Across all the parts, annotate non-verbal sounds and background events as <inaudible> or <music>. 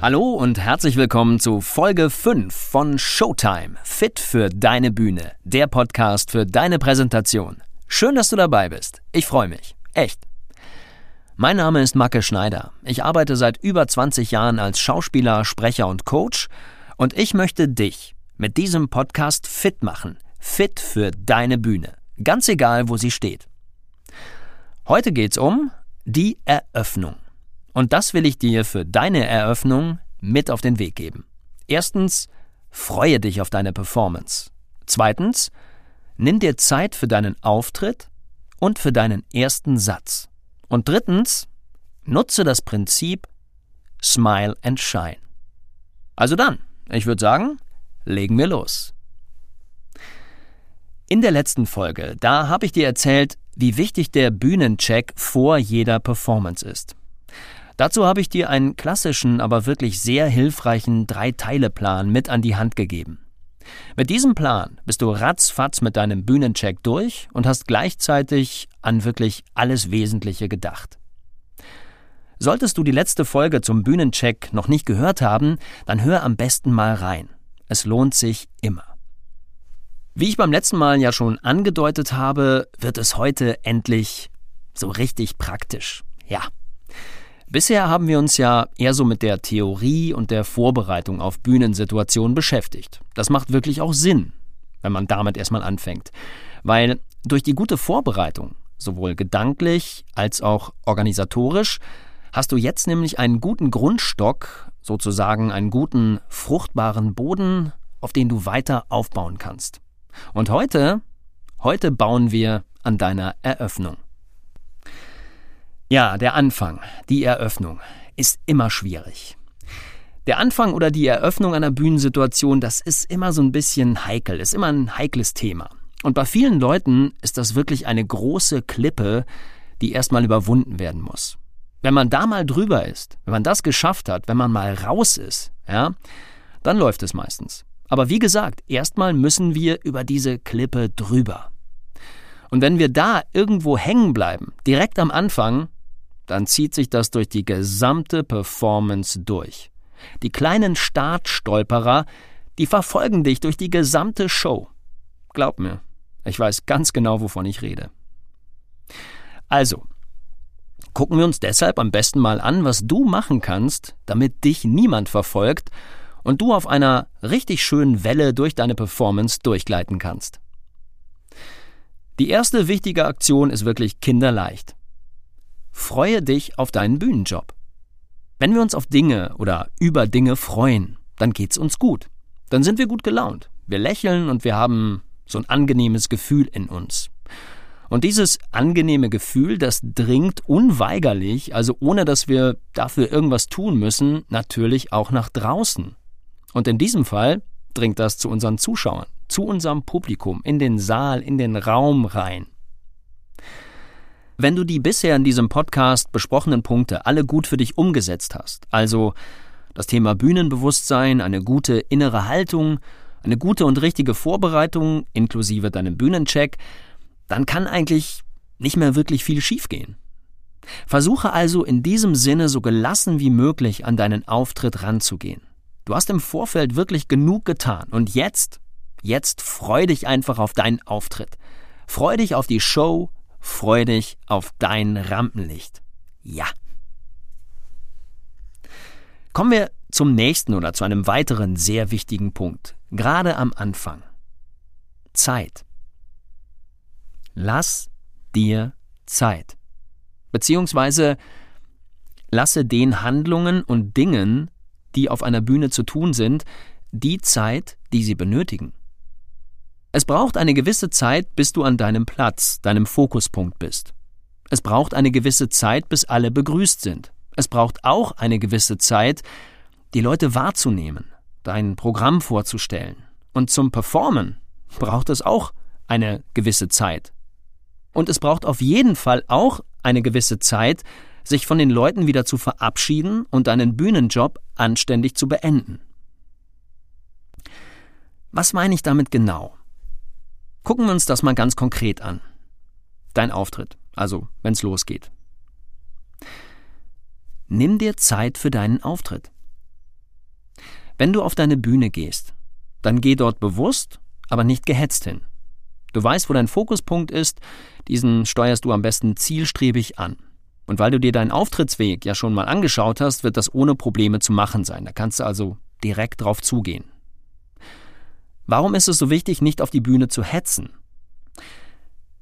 Hallo und herzlich willkommen zu Folge 5 von Showtime. Fit für deine Bühne. Der Podcast für deine Präsentation. Schön, dass du dabei bist. Ich freue mich. Echt. Mein Name ist Macke Schneider. Ich arbeite seit über 20 Jahren als Schauspieler, Sprecher und Coach und ich möchte dich mit diesem Podcast fit machen. Fit für deine Bühne. Ganz egal, wo sie steht. Heute geht's um die Eröffnung. Und das will ich dir für deine Eröffnung mit auf den Weg geben. Erstens, freue dich auf deine Performance. Zweitens, nimm dir Zeit für deinen Auftritt und für deinen ersten Satz. Und drittens, nutze das Prinzip Smile and Shine. Also dann, ich würde sagen, legen wir los. In der letzten Folge, da habe ich dir erzählt, wie wichtig der Bühnencheck vor jeder Performance ist. Dazu habe ich dir einen klassischen, aber wirklich sehr hilfreichen Drei-Teile-Plan mit an die Hand gegeben. Mit diesem Plan bist du ratzfatz mit deinem Bühnencheck durch und hast gleichzeitig an wirklich alles Wesentliche gedacht. Solltest du die letzte Folge zum Bühnencheck noch nicht gehört haben, dann hör am besten mal rein. Es lohnt sich immer. Wie ich beim letzten Mal ja schon angedeutet habe, wird es heute endlich so richtig praktisch. Ja, Bisher haben wir uns ja eher so mit der Theorie und der Vorbereitung auf Bühnensituationen beschäftigt. Das macht wirklich auch Sinn, wenn man damit erstmal anfängt. Weil durch die gute Vorbereitung, sowohl gedanklich als auch organisatorisch, hast du jetzt nämlich einen guten Grundstock, sozusagen einen guten, fruchtbaren Boden, auf den du weiter aufbauen kannst. Und heute, heute bauen wir an deiner Eröffnung. Ja, der Anfang, die Eröffnung, ist immer schwierig. Der Anfang oder die Eröffnung einer Bühnensituation, das ist immer so ein bisschen heikel, ist immer ein heikles Thema. Und bei vielen Leuten ist das wirklich eine große Klippe, die erstmal überwunden werden muss. Wenn man da mal drüber ist, wenn man das geschafft hat, wenn man mal raus ist, ja, dann läuft es meistens. Aber wie gesagt, erstmal müssen wir über diese Klippe drüber. Und wenn wir da irgendwo hängen bleiben, direkt am Anfang, dann zieht sich das durch die gesamte Performance durch. Die kleinen Startstolperer, die verfolgen dich durch die gesamte Show. Glaub mir, ich weiß ganz genau, wovon ich rede. Also, gucken wir uns deshalb am besten mal an, was du machen kannst, damit dich niemand verfolgt und du auf einer richtig schönen Welle durch deine Performance durchgleiten kannst. Die erste wichtige Aktion ist wirklich kinderleicht. Freue dich auf deinen Bühnenjob. Wenn wir uns auf Dinge oder über Dinge freuen, dann geht's uns gut. Dann sind wir gut gelaunt. Wir lächeln und wir haben so ein angenehmes Gefühl in uns. Und dieses angenehme Gefühl, das dringt unweigerlich, also ohne dass wir dafür irgendwas tun müssen, natürlich auch nach draußen. Und in diesem Fall dringt das zu unseren Zuschauern, zu unserem Publikum, in den Saal, in den Raum rein. Wenn du die bisher in diesem Podcast besprochenen Punkte alle gut für dich umgesetzt hast, also das Thema Bühnenbewusstsein, eine gute innere Haltung, eine gute und richtige Vorbereitung inklusive deinem Bühnencheck, dann kann eigentlich nicht mehr wirklich viel schiefgehen. Versuche also in diesem Sinne so gelassen wie möglich an deinen Auftritt ranzugehen. Du hast im Vorfeld wirklich genug getan und jetzt, jetzt freu dich einfach auf deinen Auftritt. Freu dich auf die Show, Freu dich auf dein Rampenlicht. Ja. Kommen wir zum nächsten oder zu einem weiteren sehr wichtigen Punkt, gerade am Anfang. Zeit. Lass dir Zeit. Beziehungsweise lasse den Handlungen und Dingen, die auf einer Bühne zu tun sind, die Zeit, die sie benötigen. Es braucht eine gewisse Zeit, bis du an deinem Platz, deinem Fokuspunkt bist. Es braucht eine gewisse Zeit, bis alle begrüßt sind. Es braucht auch eine gewisse Zeit, die Leute wahrzunehmen, dein Programm vorzustellen. Und zum Performen braucht es auch eine gewisse Zeit. Und es braucht auf jeden Fall auch eine gewisse Zeit, sich von den Leuten wieder zu verabschieden und deinen Bühnenjob anständig zu beenden. Was meine ich damit genau? Gucken wir uns das mal ganz konkret an. Dein Auftritt, also wenn es losgeht. Nimm dir Zeit für deinen Auftritt. Wenn du auf deine Bühne gehst, dann geh dort bewusst, aber nicht gehetzt hin. Du weißt, wo dein Fokuspunkt ist, diesen steuerst du am besten zielstrebig an. Und weil du dir deinen Auftrittsweg ja schon mal angeschaut hast, wird das ohne Probleme zu machen sein. Da kannst du also direkt drauf zugehen. Warum ist es so wichtig, nicht auf die Bühne zu hetzen?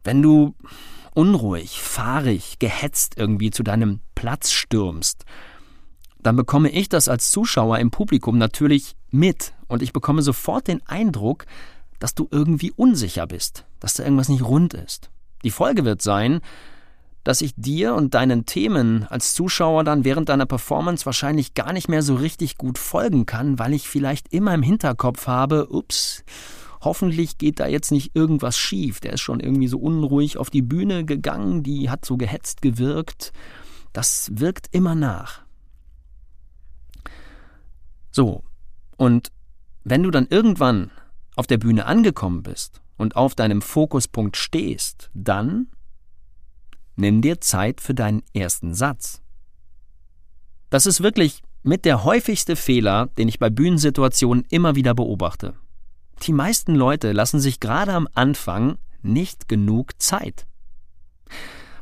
Wenn du unruhig, fahrig, gehetzt irgendwie zu deinem Platz stürmst, dann bekomme ich das als Zuschauer im Publikum natürlich mit und ich bekomme sofort den Eindruck, dass du irgendwie unsicher bist, dass da irgendwas nicht rund ist. Die Folge wird sein, dass ich dir und deinen Themen als Zuschauer dann während deiner Performance wahrscheinlich gar nicht mehr so richtig gut folgen kann, weil ich vielleicht immer im Hinterkopf habe, ups, hoffentlich geht da jetzt nicht irgendwas schief. Der ist schon irgendwie so unruhig auf die Bühne gegangen, die hat so gehetzt gewirkt. Das wirkt immer nach. So, und wenn du dann irgendwann auf der Bühne angekommen bist und auf deinem Fokuspunkt stehst, dann Nimm dir Zeit für deinen ersten Satz. Das ist wirklich mit der häufigste Fehler, den ich bei Bühnensituationen immer wieder beobachte. Die meisten Leute lassen sich gerade am Anfang nicht genug Zeit.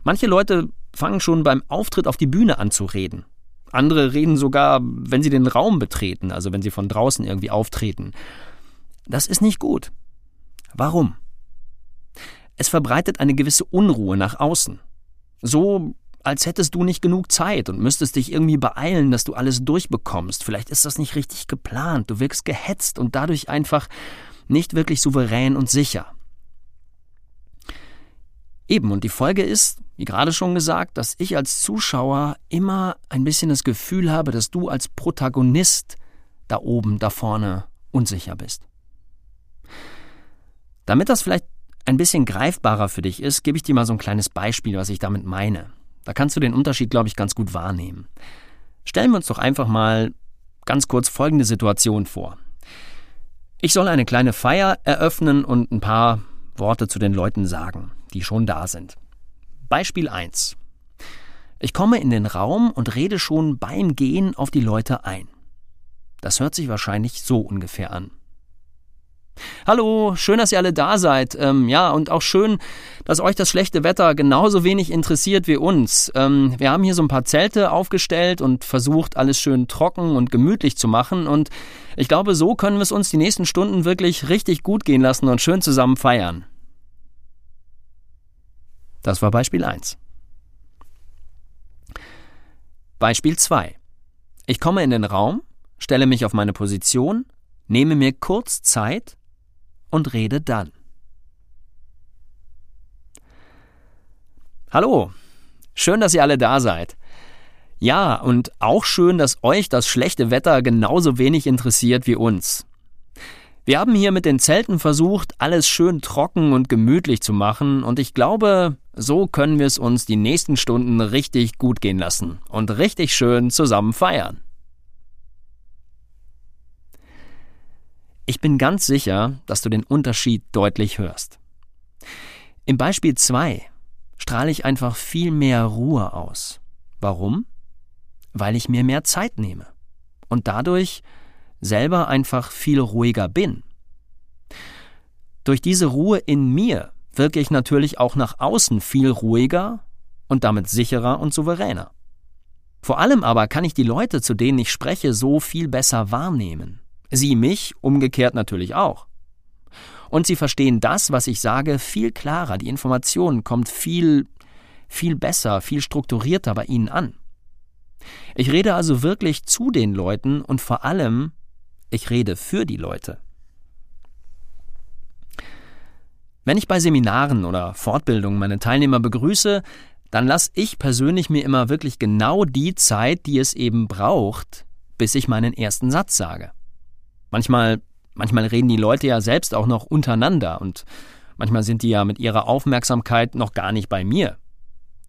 Manche Leute fangen schon beim Auftritt auf die Bühne an zu reden. Andere reden sogar, wenn sie den Raum betreten, also wenn sie von draußen irgendwie auftreten. Das ist nicht gut. Warum? Es verbreitet eine gewisse Unruhe nach außen. So, als hättest du nicht genug Zeit und müsstest dich irgendwie beeilen, dass du alles durchbekommst. Vielleicht ist das nicht richtig geplant, du wirkst gehetzt und dadurch einfach nicht wirklich souverän und sicher. Eben, und die Folge ist, wie gerade schon gesagt, dass ich als Zuschauer immer ein bisschen das Gefühl habe, dass du als Protagonist da oben, da vorne unsicher bist. Damit das vielleicht ein bisschen greifbarer für dich ist, gebe ich dir mal so ein kleines Beispiel, was ich damit meine. Da kannst du den Unterschied, glaube ich, ganz gut wahrnehmen. Stellen wir uns doch einfach mal ganz kurz folgende Situation vor. Ich soll eine kleine Feier eröffnen und ein paar Worte zu den Leuten sagen, die schon da sind. Beispiel 1. Ich komme in den Raum und rede schon beim Gehen auf die Leute ein. Das hört sich wahrscheinlich so ungefähr an. Hallo, schön, dass ihr alle da seid. Ähm, ja, und auch schön, dass euch das schlechte Wetter genauso wenig interessiert wie uns. Ähm, wir haben hier so ein paar Zelte aufgestellt und versucht, alles schön trocken und gemütlich zu machen. Und ich glaube, so können wir es uns die nächsten Stunden wirklich richtig gut gehen lassen und schön zusammen feiern. Das war Beispiel 1. Beispiel 2. Ich komme in den Raum, stelle mich auf meine Position, nehme mir kurz Zeit und rede dann. Hallo, schön, dass ihr alle da seid. Ja, und auch schön, dass euch das schlechte Wetter genauso wenig interessiert wie uns. Wir haben hier mit den Zelten versucht, alles schön trocken und gemütlich zu machen, und ich glaube, so können wir es uns die nächsten Stunden richtig gut gehen lassen und richtig schön zusammen feiern. Ich bin ganz sicher, dass du den Unterschied deutlich hörst. Im Beispiel 2 strahle ich einfach viel mehr Ruhe aus. Warum? Weil ich mir mehr Zeit nehme und dadurch selber einfach viel ruhiger bin. Durch diese Ruhe in mir wirke ich natürlich auch nach außen viel ruhiger und damit sicherer und souveräner. Vor allem aber kann ich die Leute, zu denen ich spreche, so viel besser wahrnehmen. Sie mich umgekehrt natürlich auch. Und sie verstehen das, was ich sage, viel klarer. Die Information kommt viel, viel besser, viel strukturierter bei ihnen an. Ich rede also wirklich zu den Leuten und vor allem, ich rede für die Leute. Wenn ich bei Seminaren oder Fortbildungen meine Teilnehmer begrüße, dann lasse ich persönlich mir immer wirklich genau die Zeit, die es eben braucht, bis ich meinen ersten Satz sage. Manchmal, manchmal reden die Leute ja selbst auch noch untereinander und manchmal sind die ja mit ihrer Aufmerksamkeit noch gar nicht bei mir.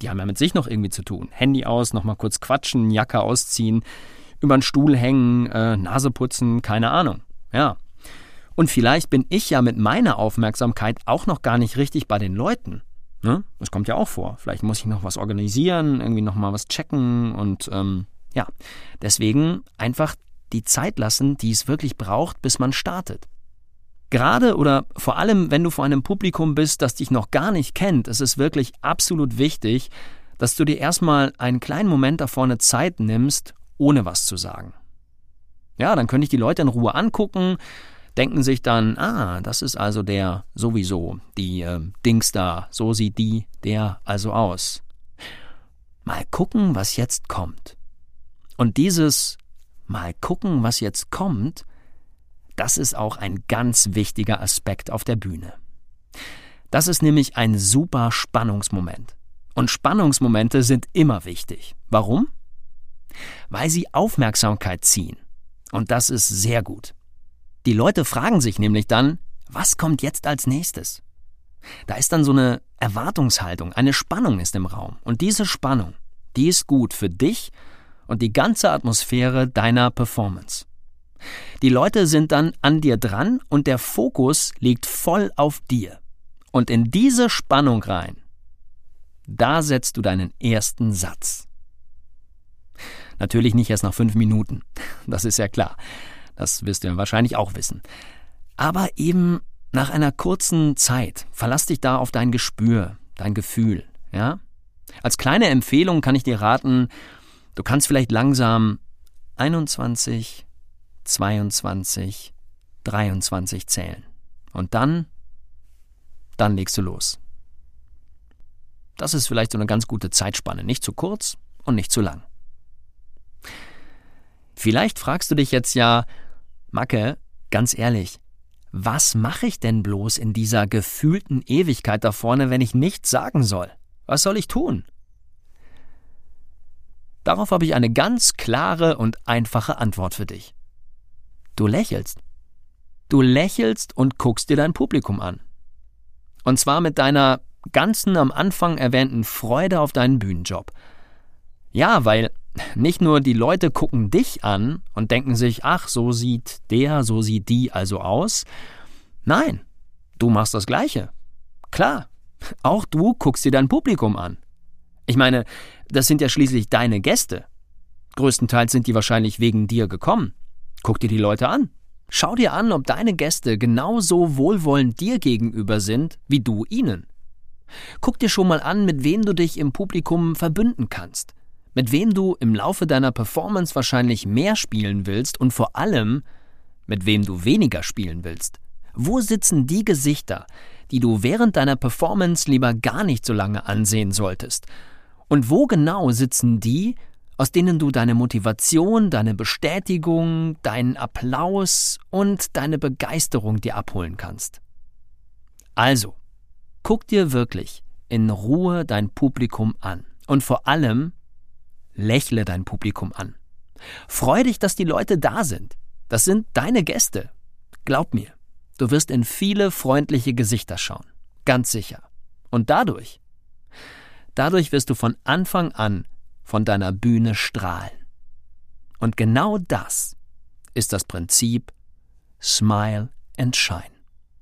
Die haben ja mit sich noch irgendwie zu tun. Handy aus, nochmal kurz quatschen, Jacke ausziehen, über den Stuhl hängen, äh, Nase putzen, keine Ahnung. Ja. Und vielleicht bin ich ja mit meiner Aufmerksamkeit auch noch gar nicht richtig bei den Leuten. Ne? Das kommt ja auch vor. Vielleicht muss ich noch was organisieren, irgendwie noch mal was checken und ähm, ja. Deswegen einfach die Zeit lassen, die es wirklich braucht, bis man startet. Gerade oder vor allem, wenn du vor einem Publikum bist, das dich noch gar nicht kennt, ist es wirklich absolut wichtig, dass du dir erstmal einen kleinen Moment da vorne Zeit nimmst, ohne was zu sagen. Ja, dann könnte ich die Leute in Ruhe angucken, denken sich dann, ah, das ist also der sowieso, die äh, Dings da, so sieht die, der also aus. Mal gucken, was jetzt kommt. Und dieses Mal gucken, was jetzt kommt, das ist auch ein ganz wichtiger Aspekt auf der Bühne. Das ist nämlich ein super Spannungsmoment. Und Spannungsmomente sind immer wichtig. Warum? Weil sie Aufmerksamkeit ziehen. Und das ist sehr gut. Die Leute fragen sich nämlich dann, was kommt jetzt als nächstes? Da ist dann so eine Erwartungshaltung, eine Spannung ist im Raum. Und diese Spannung, die ist gut für dich und die ganze Atmosphäre deiner Performance. Die Leute sind dann an dir dran und der Fokus liegt voll auf dir. Und in diese Spannung rein, da setzt du deinen ersten Satz. Natürlich nicht erst nach fünf Minuten, <laughs> das ist ja klar. Das wirst du ja wahrscheinlich auch wissen. Aber eben nach einer kurzen Zeit verlass dich da auf dein Gespür, dein Gefühl, ja? Als kleine Empfehlung kann ich dir raten, du kannst vielleicht langsam 21, 22, 23 zählen. Und dann, dann legst du los. Das ist vielleicht so eine ganz gute Zeitspanne, nicht zu kurz und nicht zu lang. Vielleicht fragst du dich jetzt ja, Macke, ganz ehrlich, was mache ich denn bloß in dieser gefühlten Ewigkeit da vorne, wenn ich nichts sagen soll? Was soll ich tun? Darauf habe ich eine ganz klare und einfache Antwort für dich. Du lächelst. Du lächelst und guckst dir dein Publikum an. Und zwar mit deiner ganzen am Anfang erwähnten Freude auf deinen Bühnenjob. Ja, weil nicht nur die Leute gucken dich an und denken sich, ach, so sieht der, so sieht die also aus. Nein, du machst das Gleiche. Klar, auch du guckst dir dein Publikum an. Ich meine, das sind ja schließlich deine Gäste. Größtenteils sind die wahrscheinlich wegen dir gekommen. Guck dir die Leute an. Schau dir an, ob deine Gäste genauso wohlwollend dir gegenüber sind, wie du ihnen. Guck dir schon mal an, mit wem du dich im Publikum verbünden kannst mit wem du im Laufe deiner Performance wahrscheinlich mehr spielen willst und vor allem, mit wem du weniger spielen willst. Wo sitzen die Gesichter, die du während deiner Performance lieber gar nicht so lange ansehen solltest? Und wo genau sitzen die, aus denen du deine Motivation, deine Bestätigung, deinen Applaus und deine Begeisterung dir abholen kannst? Also, guck dir wirklich in Ruhe dein Publikum an und vor allem Lächle dein Publikum an. Freu dich, dass die Leute da sind. Das sind deine Gäste. Glaub mir, du wirst in viele freundliche Gesichter schauen. Ganz sicher. Und dadurch, dadurch wirst du von Anfang an von deiner Bühne strahlen. Und genau das ist das Prinzip Smile and Shine.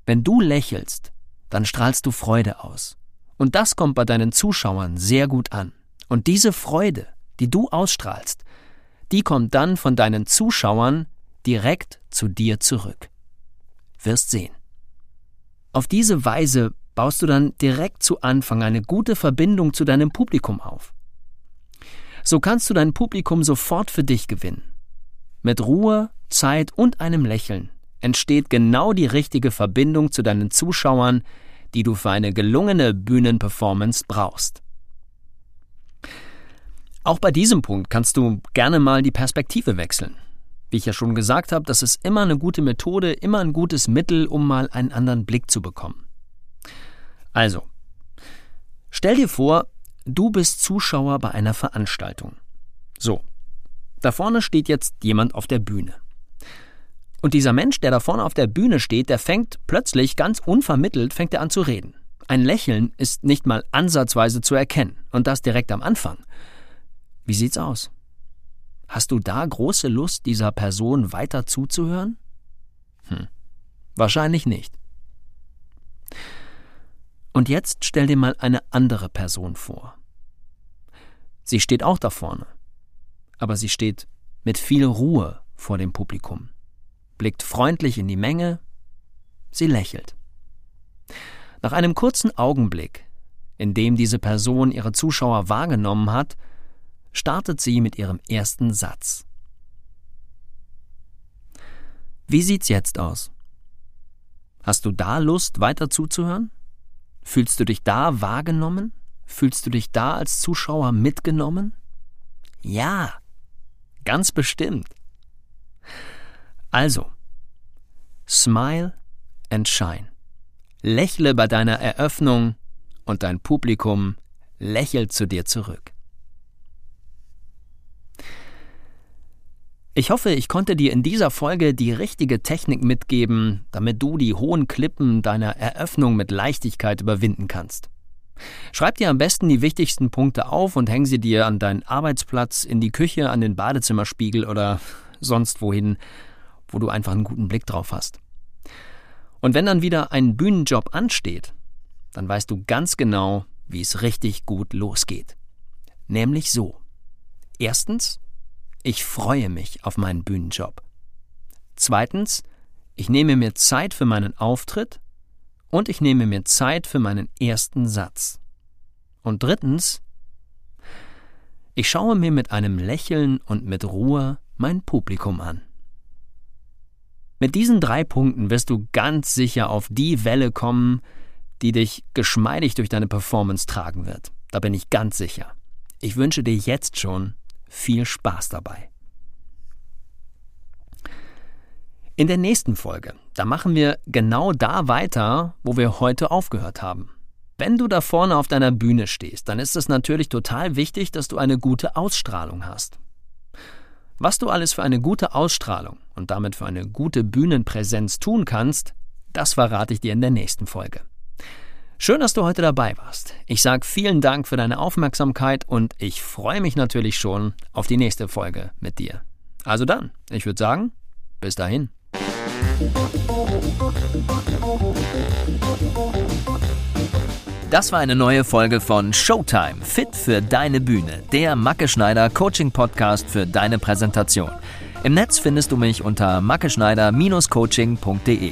Wenn du lächelst, dann strahlst du Freude aus. Und das kommt bei deinen Zuschauern sehr gut an. Und diese Freude, die du ausstrahlst, die kommt dann von deinen Zuschauern direkt zu dir zurück. Wirst sehen. Auf diese Weise baust du dann direkt zu Anfang eine gute Verbindung zu deinem Publikum auf. So kannst du dein Publikum sofort für dich gewinnen. Mit Ruhe, Zeit und einem Lächeln entsteht genau die richtige Verbindung zu deinen Zuschauern, die du für eine gelungene Bühnenperformance brauchst. Auch bei diesem Punkt kannst du gerne mal die Perspektive wechseln. Wie ich ja schon gesagt habe, das ist immer eine gute Methode, immer ein gutes Mittel, um mal einen anderen Blick zu bekommen. Also, stell dir vor, Du bist Zuschauer bei einer Veranstaltung. So, da vorne steht jetzt jemand auf der Bühne. Und dieser Mensch, der da vorne auf der Bühne steht, der fängt plötzlich ganz unvermittelt fängt er an zu reden. Ein Lächeln ist nicht mal ansatzweise zu erkennen und das direkt am Anfang. Wie sieht's aus? Hast du da große Lust, dieser Person weiter zuzuhören? Hm. Wahrscheinlich nicht. Und jetzt stell dir mal eine andere Person vor. Sie steht auch da vorne, aber sie steht mit viel Ruhe vor dem Publikum, blickt freundlich in die Menge, sie lächelt. Nach einem kurzen Augenblick, in dem diese Person ihre Zuschauer wahrgenommen hat, startet sie mit ihrem ersten Satz. Wie sieht's jetzt aus? Hast du da Lust, weiter zuzuhören? Fühlst du dich da wahrgenommen? Fühlst du dich da als Zuschauer mitgenommen? Ja, ganz bestimmt. Also, smile and shine. Lächle bei deiner Eröffnung und dein Publikum lächelt zu dir zurück. Ich hoffe, ich konnte dir in dieser Folge die richtige Technik mitgeben, damit du die hohen Klippen deiner Eröffnung mit Leichtigkeit überwinden kannst. Schreib dir am besten die wichtigsten Punkte auf und häng sie dir an deinen Arbeitsplatz, in die Küche, an den Badezimmerspiegel oder sonst wohin, wo du einfach einen guten Blick drauf hast. Und wenn dann wieder ein Bühnenjob ansteht, dann weißt du ganz genau, wie es richtig gut losgeht. Nämlich so. Erstens, ich freue mich auf meinen Bühnenjob. Zweitens, ich nehme mir Zeit für meinen Auftritt und ich nehme mir Zeit für meinen ersten Satz. Und drittens, ich schaue mir mit einem Lächeln und mit Ruhe mein Publikum an. Mit diesen drei Punkten wirst du ganz sicher auf die Welle kommen, die dich geschmeidig durch deine Performance tragen wird. Da bin ich ganz sicher. Ich wünsche dir jetzt schon viel Spaß dabei. In der nächsten Folge, da machen wir genau da weiter, wo wir heute aufgehört haben. Wenn du da vorne auf deiner Bühne stehst, dann ist es natürlich total wichtig, dass du eine gute Ausstrahlung hast. Was du alles für eine gute Ausstrahlung und damit für eine gute Bühnenpräsenz tun kannst, das verrate ich dir in der nächsten Folge. Schön, dass du heute dabei warst. Ich sage vielen Dank für deine Aufmerksamkeit und ich freue mich natürlich schon auf die nächste Folge mit dir. Also dann, ich würde sagen, bis dahin. Das war eine neue Folge von Showtime, fit für deine Bühne, der Macke Schneider Coaching Podcast für deine Präsentation. Im Netz findest du mich unter mackeschneider-coaching.de.